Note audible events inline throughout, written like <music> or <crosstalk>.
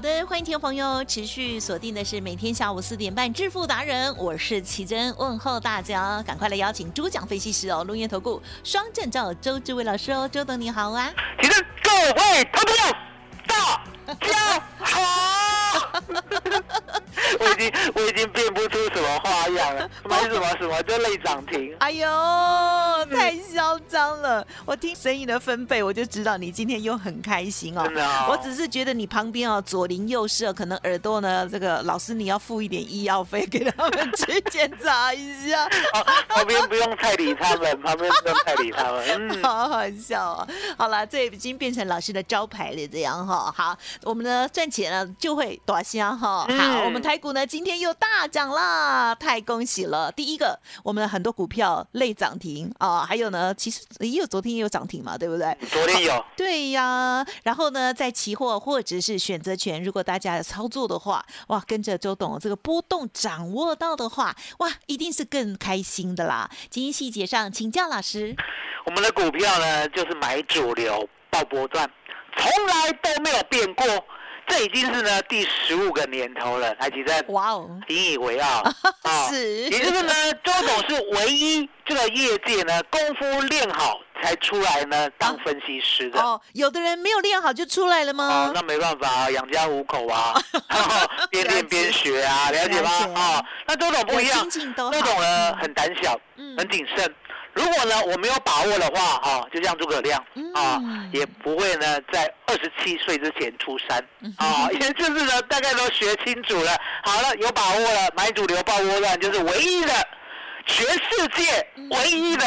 好的，欢迎听众朋友持续锁定的是每天下午四点半致富达人，我是奇珍，问候大家，赶快来邀请主讲分析师哦，龙岩投顾双证照周志伟老师哦，周董你好啊，奇珍各位投朋友，大家好。<laughs> <laughs> 我已经我已经变不出什么花样了，<laughs> 买什么什么就类涨停。哎呦，太嚣张了！我听声音的分贝，我就知道你今天又很开心哦。真的哦我只是觉得你旁边哦左邻右舍，可能耳朵呢，这个老师你要付一点医药费给他们去检查一下。<laughs> 哦旁边不用太理他们，旁边不用太理他们。嗯，好好笑啊！好了，这已经变成老师的招牌了，这样哈。好，我们呢赚钱了就会短香哈。嗯好，我们台股呢今天又大涨啦，太恭喜了！第一个，我们很多股票类涨停啊，还有呢，其实也有昨天也有涨停嘛，对不对？昨天有，<laughs> 对呀，然后呢，在期货或者是选择权，如果大家有操作的话，哇，跟着周董这个波动掌握到的话，哇，一定是更开心的啦。今天细节上请教老师。我们的股票呢就是买主流报波段，从来都没有变过。这已经是呢第十五个年头了，台积电哇哦，引以为傲 <laughs> 啊是也就是呢，周董是唯一这个业界呢功夫练好才出来呢当分析师的。哦，有的人没有练好就出来了哦吗，？那没办法啊，养家糊口啊，<laughs> 边练边学啊，了解吗了？解哦，那周董不一样周董呢很胆小，嗯很谨慎。如果呢我没有把握的话，哈、就像诸葛亮啊、嗯也不会呢在二十七岁之前出山嗯啊，也就是呢大概都学清楚了。好了，有把握了，买主流爆窝乱就是唯一的，全世界唯一的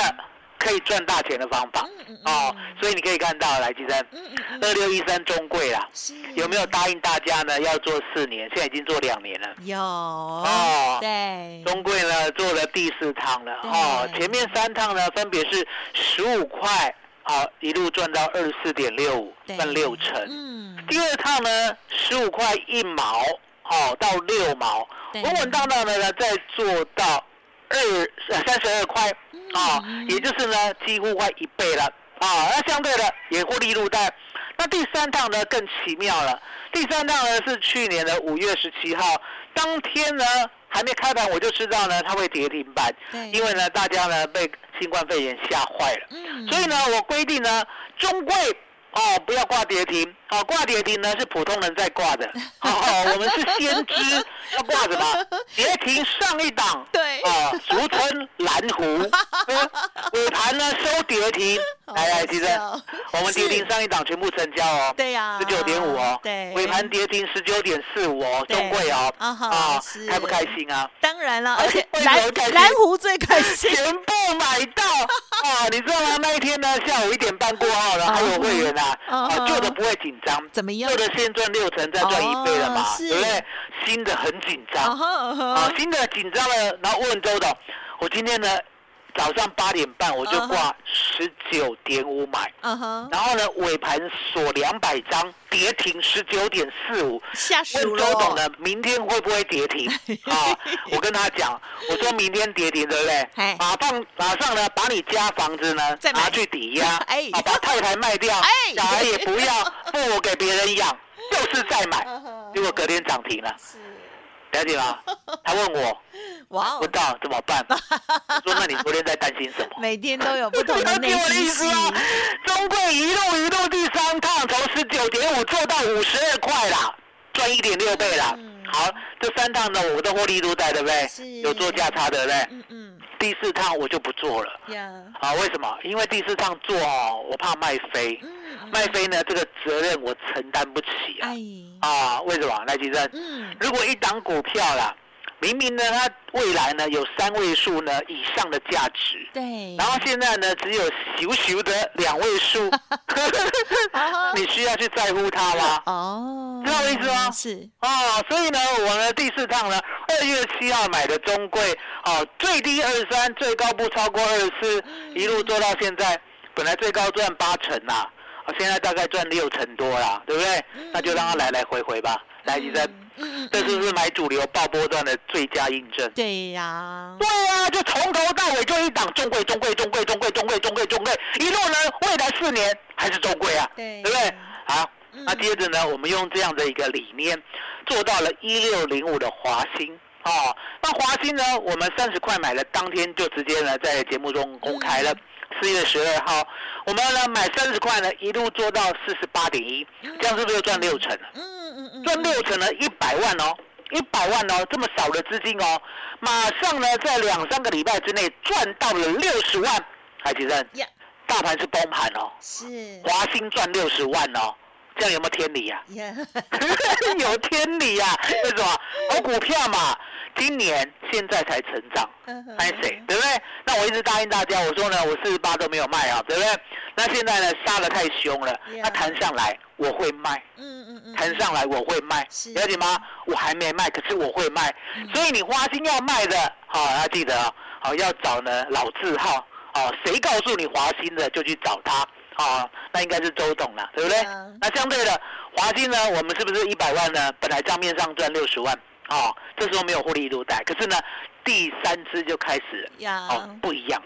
可以赚大钱的方法。哦。所以你可以看到，来，吉珍，嗯嗯嗯，二六一三中贵啦，有没有答应大家呢？要做四年，现在已经做两年了。有。哦对，中贵呢做了第四趟了。哦，前面三趟呢分别是十五块，好一路赚到二十四点六五，对。赚六成。嗯，第二趟呢十五块一毛，哦到六毛，对。稳稳当当的呢再做到二呃三十二块啊嗯，也就是呢几乎快一倍了啊，那相对的也获利入袋。那第三趟呢更奇妙了，第三趟呢是去年的五月十七号，当天呢还没开盘我就知道呢它会跌停板，因为呢大家呢被新冠肺炎吓坏了。嗯所以呢，我规定呢，中贵哦不要挂跌停，哦挂跌停呢是普通人在挂的，哦我们是先知，要挂什么？跌停上一档，对啊，俗称蓝湖，<laughs> 嗯尾盘呢收跌停，来来，其实我们跌停上一档全部成交哦，对呀，十九点五哦，对，尾盘跌停十九点四五哦，对中贵哦，啊开不开心啊？当然了，哎而且蓝开心蓝湖最开心，全部买到啊！<laughs> 你知道吗？那一天呢，下午一点半过后呢，还有会员啊，嗯啊，旧的不会紧张，怎么样旧？的先赚六成，再赚一倍了嘛，哦对不对？新的很紧啊张哈啊新的紧张了，然后问周董，我今天呢早上八点半我就挂十九点五买，然后呢尾盘锁两百张，跌停十九点四五。下问周董呢，明天会不会跌停？<laughs> 啊？我跟他讲，我说明天跌停，对不对？嘿？马上马上呢，把你家房子呢拿去抵押，<laughs> 哎。啊，把太太卖掉，哎。小孩也不要，<laughs> 父母给别人养，就是再买。嗯结果隔天涨停了，了解吗？<laughs> 他问我，哇哦，不到怎么办？我说那你昨天在担心什么？每天都有不同的内了解我的意心戏。思吗？中贵一路一路第三趟从十九点五做到五十二块啦，赚一点六倍啦。嗯好，这三趟呢我都获利都在，对不对？有做价差，对不对？嗯嗯第四趟我就不做了。呀，啊，为什么？因为第四趟做哦，我怕卖飞，嗯嗯卖飞呢这个责任我承担不起啊。哎，啊，为什么？来，吉生，嗯如果一档股票啦，明明呢它未来呢有三位数呢以上的价值，对，然后现在呢只有咻咻的两位数，<laughs> 啊你需要去在乎它吗？哦，知道我意思吗是，哦，所以呢，我呢第四趟呢，二月七号买的中贵，哦，最低二三，最高不超过二十四，一路做到现在，本来最高赚八成呐，啊，现在大概赚六成多啦，对不对？那就让它来来回回吧，来，医生，嗯这是不是买主流爆波段的最佳印证？对呀，对啊，就从头到尾就一档中贵、中贵、中贵、中贵、中贵、中贵、中贵，一路呢，未来四年还是中贵啊，对对不对？好，嗯那接着呢，我们用这样的一个理念，做到了一六零五的华兴。哦，那华兴呢，我们三十块买了，当天就直接呢在节目中公开了。四月十二号，我们呢买三十块呢，一路做到四十八点一，这样是不是又赚六成了？嗯嗯嗯，赚六成呢，一百万哦，一百万哦，这么少的资金哦，马上呢在两三个礼拜之内赚到了六十万。海吉生，呀，大盘是崩盘哦，是华兴赚六十万哦，这样有没有天理呀、呀，<laughs> 有天理呀、为什么？好股票嘛，今年现在才成长，嗯哼拍谁？对不对？那我一直答应大家，我说呢，我四十八都没有卖啊，对不对？那现在呢，杀的太凶了那弹上来我会卖。嗯嗯嗯，弹上来我会卖，了解吗？我还没卖，可是我会卖，所以你花心要卖的，好、要记得啊，好、要找呢老字号，哦，谁告诉你华兴的就去找他，哦，那应该是周董了，对不对？那相对的，华兴呢，我们是不是一百万呢？本来账面上赚六十万，哦，这时候没有获利入袋，可是呢，第三支就开始了，呀，哦，不一样。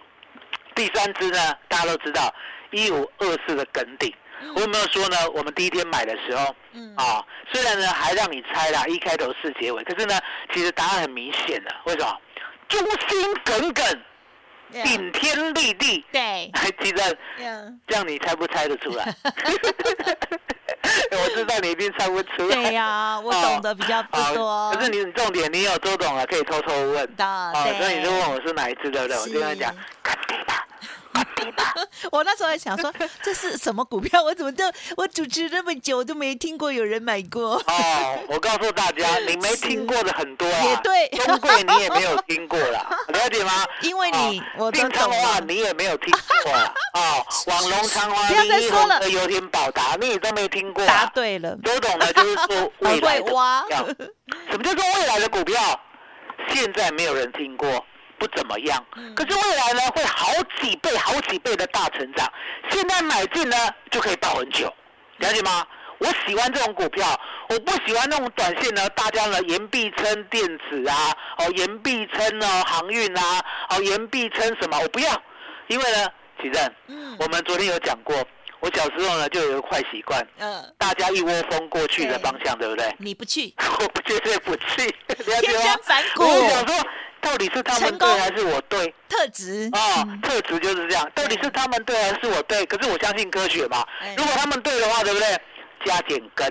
第三支呢，大家都知道一五二四的梗顶，我有没有说呢？我们第一天买的时候，嗯啊、虽然呢还让你猜啦，一开头四结尾，可是呢，其实答案很明显的，为什么？忠心耿耿，呀顶天立地，对还记得呀，这样你猜不猜得出来？<laughs> 我知道你一定猜不出来。对呀，我懂得比较不啊多，可是你重点，你有周董啊，可以偷偷问。的啊，对，所以你就问我是哪一只，对不对？我就跟他讲肯定的。<laughs> 我那时候还想说 <laughs> 这是什么股票，我怎么都我主持那么久都没听过有人买过。哦，我告诉大家，<laughs> 你没听过的很多啊，也对中贵你也没有听过啦，了解吗？因为你哦我都定昌话你也没有听过啊，哦，网龙昌花、不要再说了红的油田宝达，你也都没听过答啊。对了，都懂的，就是说未来的股票，什么叫做未来的股票？现在没有人听过，不怎么样。嗯可是未来呢，会好几倍、好几倍的大成长。现在买进呢，就可以抱很久，了解吗？我喜欢这种股票，我不喜欢那种短线呢，大家呢言必称电子啊，哦言必称呢航运啊，哦言必称什么，我不要，因为呢，启正，嗯我们昨天有讲过，我小时候呢就有一个坏习惯，嗯，大家一窝蜂过去的方向，对不对？你不去，<laughs> 我不绝对不去，<laughs> 了解天吗生？反骨我想说，到底是他们对还是我对？特质啊、嗯特质就是这样，到底是他们对还是我对？可是我相信科学嘛哎。如果他们对的话，对不对？加减根；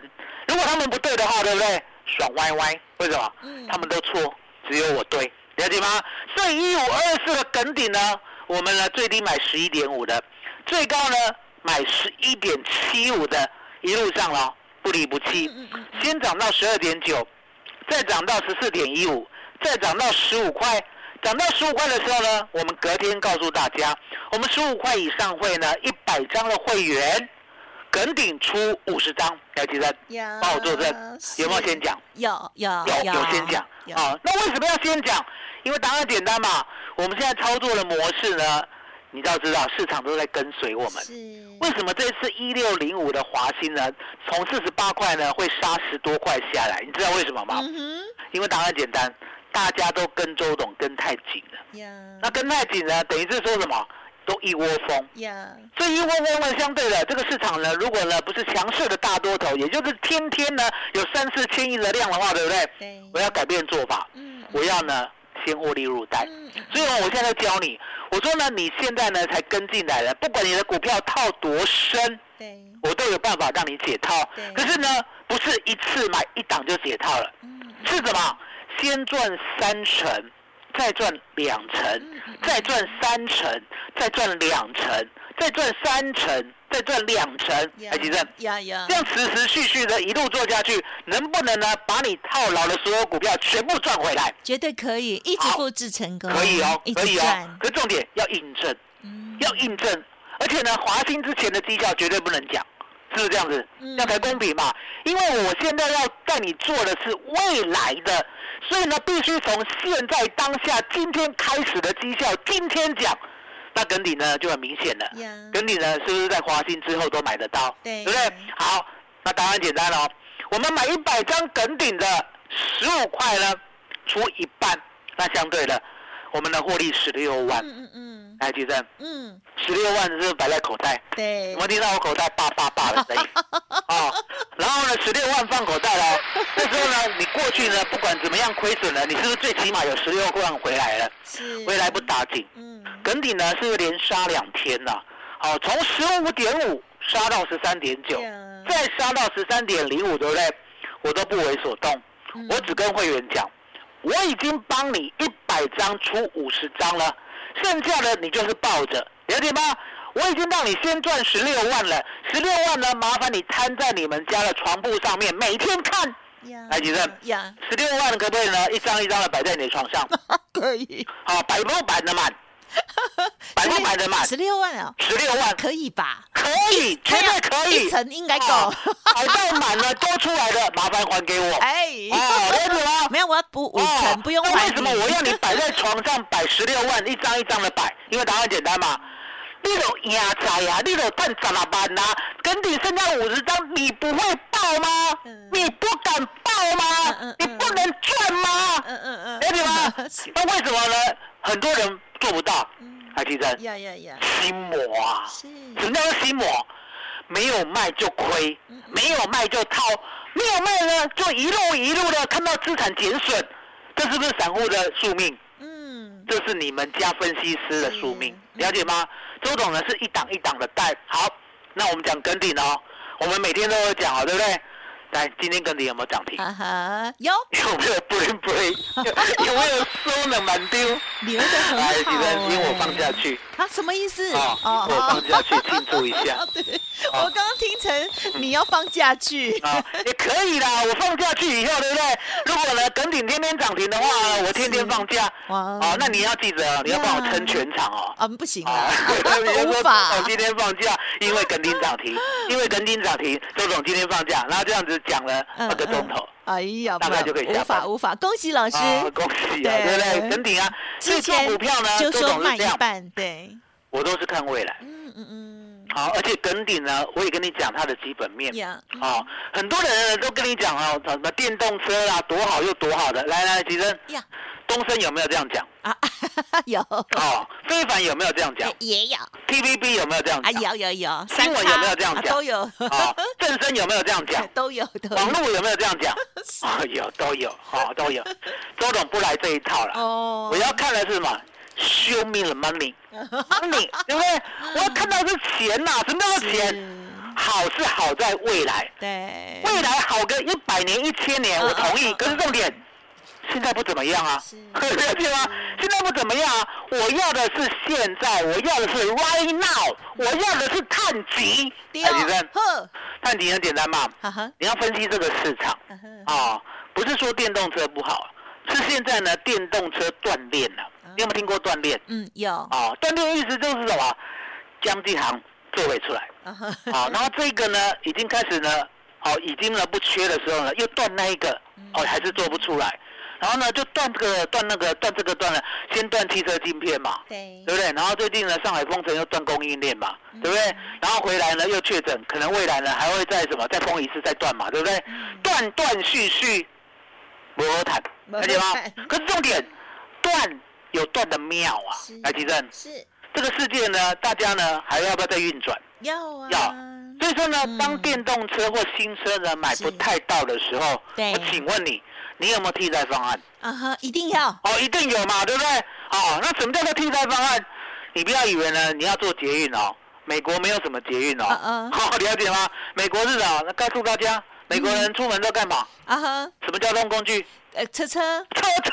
如果他们不对的话，对不对？爽歪歪。为什么？嗯他们都错，只有我对，了解吗？所以一五二四的梗顶呢，我们呢最低买十一点五的，最高呢买十一点七五的，一路上了，不离不弃。先涨到十二点九，再涨到十四点一五，再涨到十五块。涨到十五块的时候呢，我们隔天告诉大家，我们十五块以上会呢，一百张的会员，梗顶出五十张，要记得呀帮我作证，有没有是先讲？有有有有先讲有啊？那为什么要先讲？因为答案简单嘛。我们现在操作的模式呢，你都要知道，市场都在跟随我们。是为什么这次一六零五的华兴呢，从四十八块呢会杀十多块下来？你知道为什么吗？嗯因为答案简单，大家都跟周董跟太紧了。那跟太紧呢，等于是说什么？都一窝蜂。呀，所以一窝蜂呢，相对的这个市场呢，如果呢不是强势的大多头，也就是天天呢有三四千亿的量的话，对不对？对，我要改变做法，嗯，我要呢先获利入袋。所以呢，我现在教你，我说呢，你现在呢才跟进来了，不管你的股票套多深，我都有办法让你解套。可是呢，不是一次买一档就解套了，嗯，是什么？先赚三成，再赚两成，再赚三成，再赚两成，再赚三成，再赚两成。呀哎，吉正，呀呀这，样持持续续的一路做下去，能不能呢把你套牢的所有股票全部赚回来？绝对可以，一直好复制成功，可以哦，可以哦。，可是重点要印证，嗯要印证，而且呢，华兴之前的绩效绝对不能讲，是不是这样子？嗯这样才公平嘛。因为我现在要带你做的是未来的，所以呢，必须从现在当下今天开始的绩效今天讲，那梗底呢就很明显了。呀，梗底呢是不是在华兴之后都买得到？对对不对？好，那答案简单了哦，我们买一百张梗顶的十五块呢，除一半，那相对的，我们的获利十六万。嗯嗯嗯来，举证，嗯，十六万是不是摆在口袋？对有没有，听到我口袋叭叭叭的声音？<laughs> 哦，然后呢，十六万放口袋了哦。这时候呢，你过去呢，不管怎么样亏损了，你是不是最起码有十六万回来了？是，回来不打紧。嗯，梗底呢是连杀两天呐、好，从十五点五杀到十三点九，再杀到十三点零五，对不对？我都不为所动，嗯我只跟会员讲，我已经帮你一百张出五十张了，剩下的你就是抱着，了解吗？我已经让你先赚十六万了，十六万呢，麻烦你摊在你们家的床铺上面，每天看。呀，来，吉正，十六万可不可以呢？一张一张的摆在你的床上，<laughs> 可以，好，摆不摆得满？摆不摆得满？十六万哦，十六万可以吧？可以，绝对可以。一层应该够哦。摆到满了多出来的，麻烦还给我。哎，哦，了解吗？没有，我要补五哦层，不用那还为什么我要你摆在床上摆十六万，一张一张的摆？因为答案简单嘛。你有赢在啊，你有赚十六万呐、跟你剩下五十张，你不会爆吗？嗯那为什么呢？很多人做不到。嗯海基真，呀呀呀，心魔啊！是，什么叫做心魔？没有卖就亏，没有卖就套，没有卖呢就一路一路的看到资产减损，这是不是散户的宿命？嗯，这是你们家分析师的宿命，是了解吗？周董呢是一档一档的带。好，那我们讲跟顶哦，我们每天都有讲哦，对不对？来，今天跟你有没有涨停？有有没有 bling <laughs> bling？有没有收了满丢？留的很来，好，几人请我放下去。啊，什么意思？啊我放假去庆祝一下 <laughs> 对，我刚刚听成你要放假去。啊，也可以啦。我放假去以后，对不对？如果呢，耿鼎天天涨停的话，<laughs> 我天天放假。哇哦，那你要记得哦，你要帮我撑全场哦。啊，不行啊啊，，你就说无法周总今天放假，因为耿鼎涨停，因为耿鼎涨停，周总今天放假，然后这样子讲了嗯二个钟头。哎呀，大概就可以下无法无法，恭喜老师，啊，恭喜啊，对对不对？耿鼎啊，所以做之前股票呢，周就说卖一半，对，我都是看未来。嗯嗯嗯，好，而且耿鼎呢，我也跟你讲它的基本面。呀，啊，很多人呢都跟你讲哦，什么电动车啊，多好又多好的。来来，吉生，呀东升有没有这样讲？啊，<laughs> 有，哦，非凡有没有这样讲 <laughs> 也有，？TVB 有没有这样啊，讲？有有有，新闻有没有这样讲啊都有，哦，正生有没有这样讲？都有网络有没有这样讲？啊，有都有，哦 <laughs> 都有。周董不来这一套了，哦我要看的是什么？Show me the money，money，对不对？我要看到是钱呐、什么叫做钱？好是好在未来，对，未来好个一百年、一千年，我同意。可是重点，现在不怎么样啊是，了解吗？现在不怎么样啊！我要的是现在，我要的是 right now，我要的是探级。对哎，李生，呵，探底很简单嘛，你要分析这个市场啊，不是说电动车不好，是现在呢电动车断链了。你有没有听过断链？嗯，有，啊，断链意思就是什么？江继航座位出来。好，然后这个呢，已经开始呢，好，已经呢不缺的时候呢，又断那一个，哦，还是做不出来，然后呢就断这个断那个断这个断了，先断汽车晶片嘛，对。对不对？然后最近呢，上海封城又断供应链嘛，对不对？然后回来呢又确诊，可能未来呢还会再什么再封一次再断嘛，对不对？断断续续，不好谈，没了解吗？<laughs> 可是重点，断有断的妙啊是，来，提正，是，这个世界呢，大家呢还要不要再运转？要啊，要。所以说呢，嗯。当电动车或新车呢买不太到的时候，对。我请问你，你有没有替代方案？啊哈，一定要，哦，一定有嘛，对不对？哦，那什么叫做替代方案？你不要以为呢，你要做捷运哦，美国没有什么捷运哦，嗯嗯好、了解吗？美国是啊，那告诉大家，美国人出门都干嘛？啊哈，什么交通工具？呃，车车，车车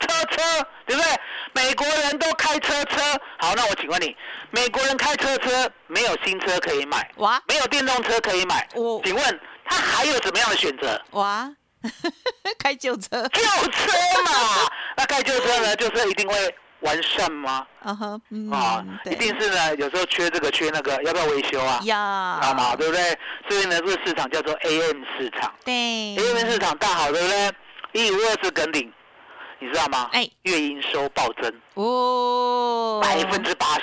车车，对不对？美国人都开车车。好，那我请问你，美国人开车车没有新车可以买，哇没有电动车可以买，我请问他还有什么样的选择？哇，<laughs> 开旧车，旧车嘛。<laughs> 那开旧车呢，就是一定会完善吗？啊哈，嗯，啊，一，定是呢，有时候缺这个缺那个，要不要维修啊？要，好嘛，对不对？所以呢，这个市场叫做 AM 市场对，AM 市场大好，对不对？一五二四梗顶，你知道吗？哎月营收暴增哦，百分之八十。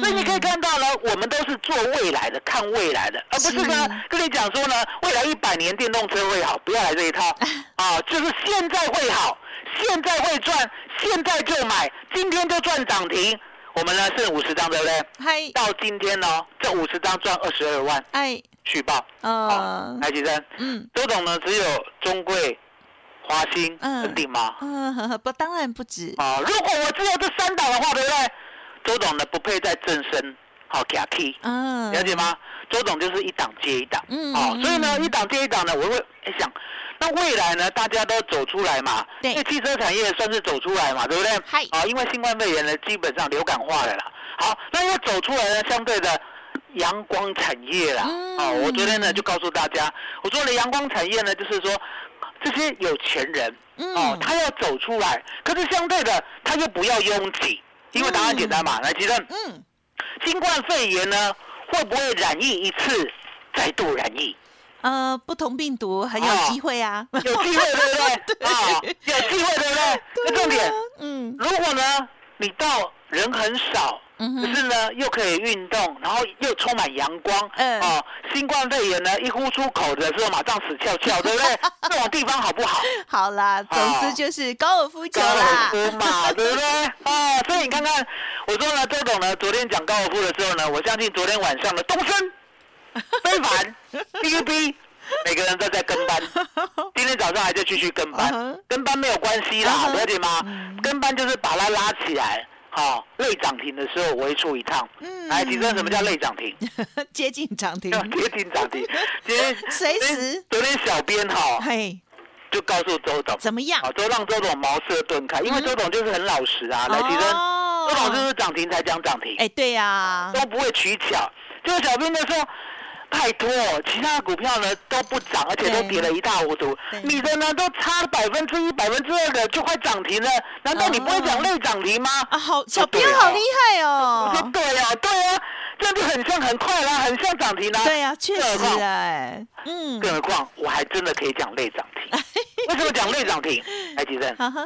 嗯，所以你可以看到呢，我们都是做未来的，看未来的，而不是呢跟你讲说呢，未来一百年电动车会好，不要来这一套 <laughs> 啊，就是现在会好，现在会赚，现在就买，今天就赚涨停。我们呢剩五十张，对不对？嗨，到今天呢，这五十张赚二十二万，哎，续报。呃啊，，来吉生，嗯周董呢只有中贵、华兴、嗯肯定吗？嗯，不，当然不止，啊，如果我只有这三档的话，对不对？周董呢不配在正身，好给他 key。嗯，了解吗？周董就是一档接一档，嗯哦，嗯所以呢，一档接一档呢，我会哎想，那未来呢，大家都走出来嘛，对。因为汽车产业算是走出来嘛，对不对？嗨。啊，因为新冠肺炎呢，基本上流感化了啦。好，那要走出来呢，相对的阳光产业啦，嗯。哦，我昨天呢就告诉大家，我说的阳光产业呢，就是说这些有钱人哦，嗯，他要走出来，可是相对的，他又不要拥挤，因为答案简单嘛，来，吉正嗯，新冠肺炎呢，会不会染疫一次，再度染疫？呃，不同病毒很有哦机会啊，有机会对不 <laughs> 对？啊，有机会对不对？那重点，嗯如果呢，你到人很少，嗯，可是呢又可以运动，然后又充满阳光，嗯。哦，新冠肺炎呢一呼出口的时候马上死翘翘，对不对？<laughs> 这种地方好不好？好啦，总之哦就是高尔夫球高尔啦，夫嘛，对不对？<laughs> 啊，所以你看看，我说呢，周董呢，昨天讲高尔夫的时候呢，我相信昨天晚上的东升、<laughs> 非凡、DUB，每个人都在跟班，今天早上还在继续跟嗯班哼，跟班没有关系啦，了解吗？嗯？跟班就是把它拉起来，好，类涨停的时候我会出一趟。嗯来，提升什么叫类涨停？<laughs> 接近涨停，<laughs> 接近涨停。今天 <laughs> 随时昨天小编哈嘿，就告诉周董，怎么样？啊，都让周董茅塞顿开，因为嗯周董就是很老实啊，来提升。哦周董就是涨停才讲涨停，哎，对呀，都不会取巧。这个小编就说：“拜托，其他的股票呢都不涨，而且都跌了一塌糊涂。你的呢都差百分之一、百分之二的就快涨停了，难道你不会讲类涨停吗？”啊，好，小编好厉害我说哦，对啊，对啊，这样就很像很快啦，很像涨停啦。对呀，确实更何况哎，嗯，更何况我还真的可以讲类涨停。<laughs> 为什么讲类涨停？来，吉正，哈哈，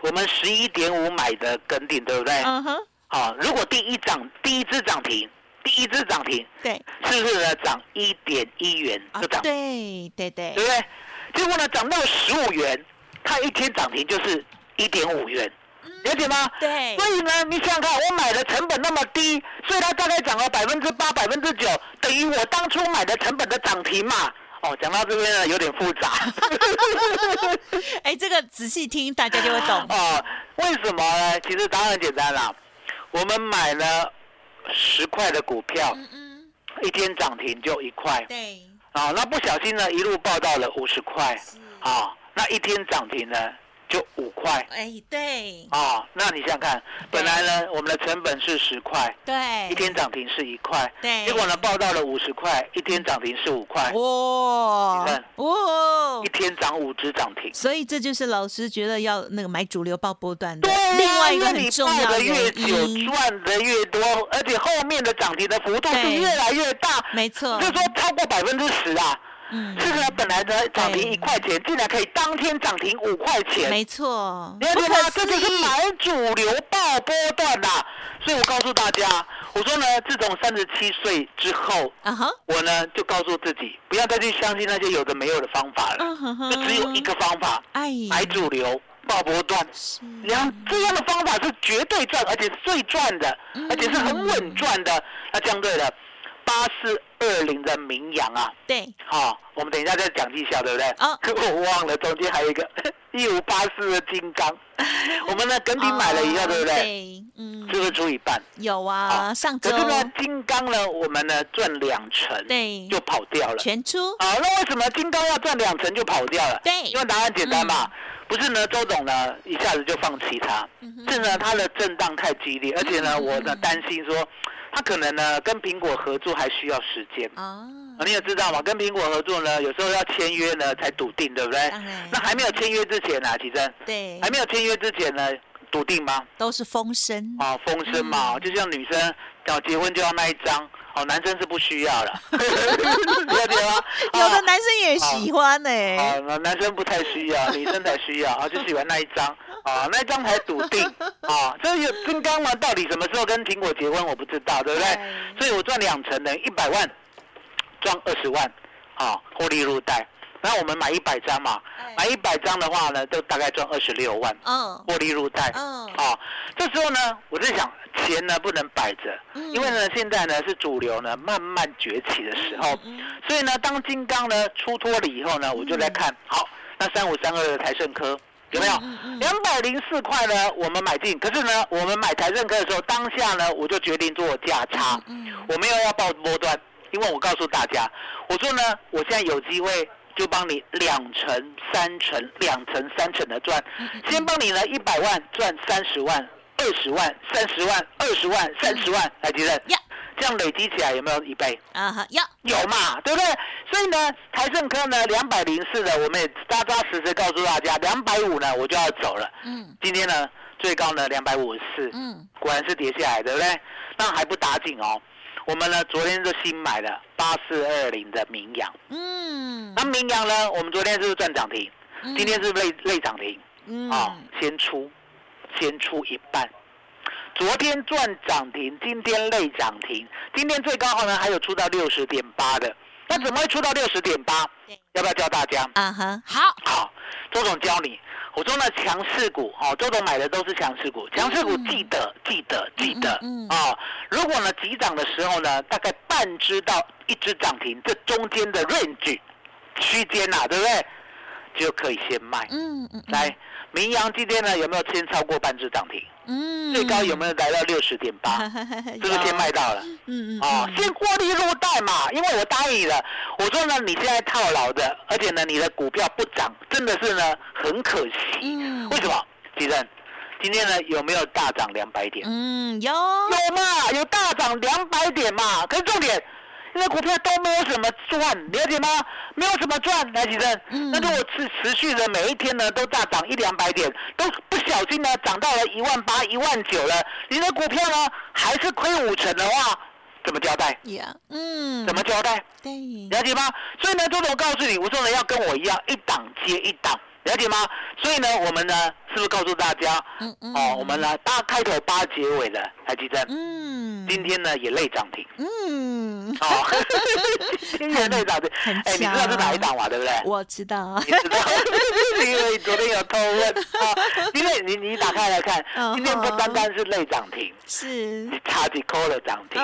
我们十一点五买的跟定，对不对？嗯哼，好，如果第一涨第一只涨停，第一只涨停，对，是不是呢？涨一点一元啊就涨，对对对对不对？结果呢，涨到十五元，它一天涨停就是一点五元，了解吗？对，所以呢，你想想看，我买的成本那么低，所以它大概涨了百分之八、百分之九，等于我当初买的成本的涨停嘛。哦，讲到这边呢，有点复杂。<laughs> 哎，这个仔细听大家就会懂，<laughs> 哦，为什么呢？其实答案很简单啦，我们买了十块的股票，嗯嗯，一天涨停就一块。对，啊，那不小心呢，一路报到了五十块是，啊，那一天涨停呢就五块哎，对啊，那你想想看，本来呢我们的成本是十块，对，一天涨停是一块，对结果呢报到了五十块，一天涨停是五块，哇你看哇一，天涨五只涨停。所以这就是老师觉得要那个买主流报波段的对啊，另外一个你很重报的要的原越久，因，赚的越多，而且后面的涨停的幅度是越来越大，没错就，是说超过百分之十啊。嗯，是不是本来的涨停一块钱，竟然可以当天涨停五块钱？没错，了解吗？不可思这就是议，买主流爆波段啦。所以我告诉大家，我说呢，自从三十七岁之后，我呢就告诉自己，不要再去相信那些有的没有的方法了，就只有一个方法，哎，买主流，爆波段。然后这样的方法是绝对赚，而且是最赚的，而且是很稳赚的。那这样对了，八四二零的名扬啊，对，好、我们等一下再讲绩效，对不对？哦。可 <laughs> 我忘了，中间还有一个 <laughs> 一五八四的金刚，<laughs> 我们呢跟底买了以后，哦对不对？对，嗯，是不是除以半？有啊，上周。可是呢，金刚呢，我们呢赚两成，对。就跑掉了。全出，啊，那为什么金刚要赚两成就跑掉了？对。因为答案简单嘛，不是呢，周董呢一下子就放弃它，是呢它的震荡太激烈，而且呢，嗯我呢担心说，它可能呢跟苹果合作还需要时间。啊，啊你也知道嘛，跟苹果合作呢，有时候要签约呢才笃定，对不对？那还没有签约之前呢、啊，启真，对还，没有签约之前呢，笃定吗？都是风声，啊，风声嘛，嗯就像女生要结婚就要那一张，哦，男生是不需要了，<laughs> <laughs> 了解吗？<laughs> 有的啊男生也喜欢呢，啊，那男生不太需要，女生才需要啊，就喜欢那一张啊，那一张才笃定啊。这有金刚嘛，到底什么时候跟苹果结婚，我不知道，对不对？所以我赚两成的，一百万赚二十万，啊，获利入袋。然后我们买一百张嘛，买一百张的话呢，就大概赚二十六万，嗯。获利入袋。嗯，啊，这时候呢，我在想，钱呢不能摆着，嗯。因为呢，现在呢是主流呢慢慢崛起的时候，嗯所以呢，当金刚呢出脱了以后呢，我就来看，好，那三五三二的台盛科有没有？两百零四块呢，我们买进，可是呢，我们买台盛科的时候，当下呢，我就决定做价差，嗯。我没有要报波段，因为我告诉大家，我说呢，我现在有机会。就帮你两成、三成、两成、三成的赚，先帮你呢一百万赚三十万、二十万、三十万、二十万、三十万，来吉正呀，这样累积起来有没有一倍？啊哈，要有嘛，对不对？所以呢，台盛科呢两百零四的，我们也扎扎实实告诉大家，两百五呢我就要走了。嗯今天呢最高呢两百五十四，嗯果然是跌下来，对不对？那还不打紧哦。我们呢昨天就新买了八四二零的名扬，嗯那名扬呢，我们昨天是不是赚涨停？嗯今天是不是累累涨停？嗯啊、先出，先出一半。昨天赚涨停，今天累涨停，今天最高呢还有出到六十点八的，那怎么会出到六十点八？要不要教大家？嗯哼，好，好，周总教你。我说呢，强势股哦，周董买的都是强势股，强势股记得记得记得嗯嗯啊、如果呢急涨的时候呢，大概半只到一只涨停，这中间的 range 区间呐、对不对？就可以先卖。嗯嗯，嗯来，明阳今天呢有没有先超过半只涨停？嗯，最高有没有来到六十点八？有？<laughs> 是不是先卖到了？嗯嗯啊，嗯先获利入袋嘛，因为我答应你了。我说呢，你现在套牢的，而且呢，你的股票不涨，真的是呢很可惜。嗯为什么？今天呢有没有大涨两百点？嗯有有嘛，有大涨两百点嘛。可是重点，因为股票都没有什么赚，了解吗？没有什么赚，来吉正。嗯那如果持持续的每一天呢都大涨一两百点，都不小心呢涨到了一万八、一万九了，你的股票呢还是亏五成的话，怎么交代？怎么交代？对？了解吗？所以呢，周总告诉你，我说呢要跟我一样，一档接一档，了解吗？所以呢，我们呢是不是告诉大家？嗯嗯哦，我们呢八开头八结尾的，台积电，嗯，今天呢也累涨停。嗯，哦，<laughs> 今天累涨停。很哎，你知道是哪一档嘛？对不对？我知道，你知道，<laughs> 因为昨天有偷问啊。因为你你打开来看，嗯今天不单单是累涨停，是，你差几扣了涨停。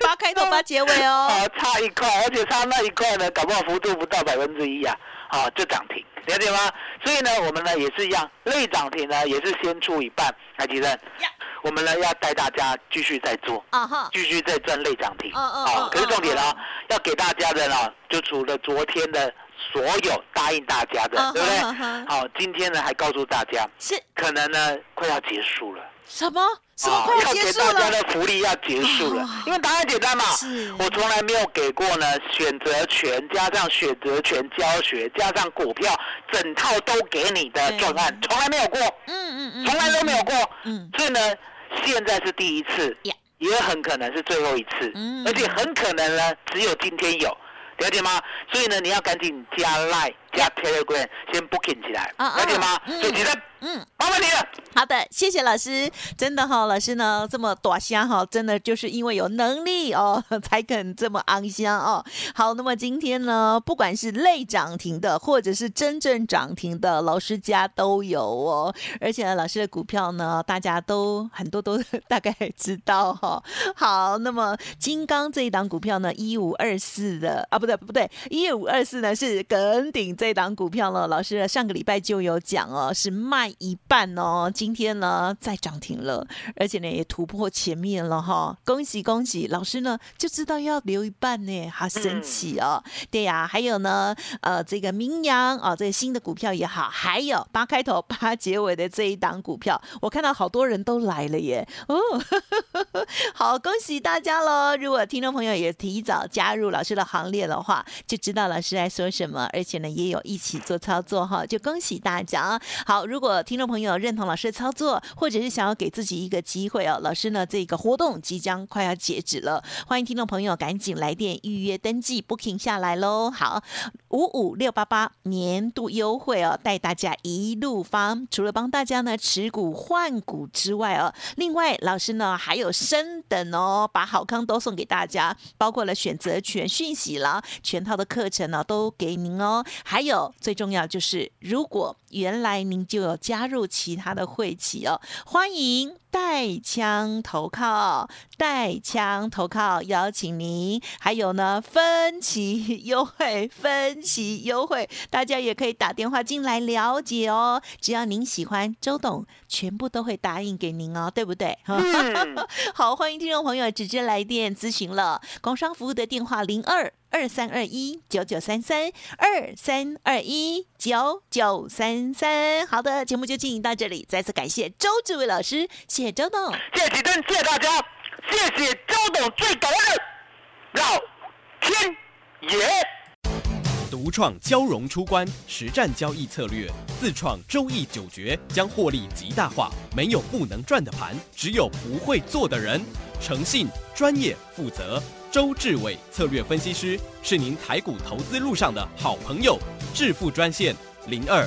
八开头八结尾哦，<laughs> 哦，差一块，而且差那一块呢，搞不好幅度不到百分之一啊，好、就涨停，了解吗？所以呢，我们呢也是一样，类涨停呢也是先出一半，来吉正呀，我们呢要带大家继续再做，啊哈，继续再赚类涨停，嗯嗯好、嗯可是重点呢、嗯要给大家的呢，就除了昨天的所有答应大家的，嗯对不对？好、今天呢还告诉大家，是。可能呢快要结束了。什么？什么快要结束给大家？的福利要结束了哦，因为答案简单嘛是。我从来没有给过呢选择权加上选择权教学加上股票整套都给你的对专案，从来没有过，嗯嗯嗯，从来都没有过。嗯，所以呢，现在是第一次呀，也很可能是最后一次嗯，而且很可能呢只有今天有。了解吗？所以呢，你要赶紧加赖加 Telegram 先 booking 起来，啊啊了解吗？嗯嗯。麻烦你了。好的，谢谢老师。真的哈、老师呢这么短香哈，真的就是因为有能力哦，<laughs> 才肯这么昂香哦。好，那么今天呢，不管是类涨停的，或者是真正涨停的，老师家都有哦。而且呢，老师的股票呢，大家都很多都大概知道哈、好，那么金刚这一档股票呢，一五二四的啊，不对不对，一五二四呢是耿鼎这档股票呢，老师上个礼拜就有讲哦，是卖一半哦，今天呢再涨停了，而且呢也突破前面了哈，恭喜恭喜！老师呢就知道要留一半呢，<laughs> 好神奇哦。对呀、还有呢，呃，这个名扬啊、这个新的股票也好，还有八开头八结尾的这一档股票，我看到好多人都来了耶，哦，<laughs> 好，恭喜大家喽！如果听众朋友也提早加入老师的行列的话，就知道老师在说什么，而且呢也有一起做操作哈，就恭喜大家。好，如果听众朋友认同老师的操作，或者是想要给自己一个机会哦，老师呢这个活动即将快要截止了，欢迎听众朋友赶紧来电预约登记 booking 下来喽。好，五五六八八年度优惠哦，带大家一路发。除了帮大家呢持股换股之外哦，另外老师呢还有升等哦，把好康都送给大家，包括了选择权讯息啦，全套的课程呢都给您哦。还还有最重要就是，如果原来您就有加入其他的会企哦，欢迎带枪投靠，带枪投靠，邀请您。还有呢，分期优惠，分期优惠，大家也可以打电话进来了解哦。只要您喜欢周董，全部都会答应给您哦，对不对？嗯，<laughs> 好，欢迎听众朋友直接来电咨询了。工商服务的电话零二二三二一九九三三二三二一九九三三。好的，节目就进行到这里，再次感谢周志伟老师，谢谢周董。谢谢谢谢大家，谢谢周董最懂的老天爷。独创交融出关实战交易策略，自创周易九诀，将获利极大化。没有不能赚的盘，只有不会做的人。诚信、专业、负责，周志伟策略分析师是您台股投资路上的好朋友。致富专线零二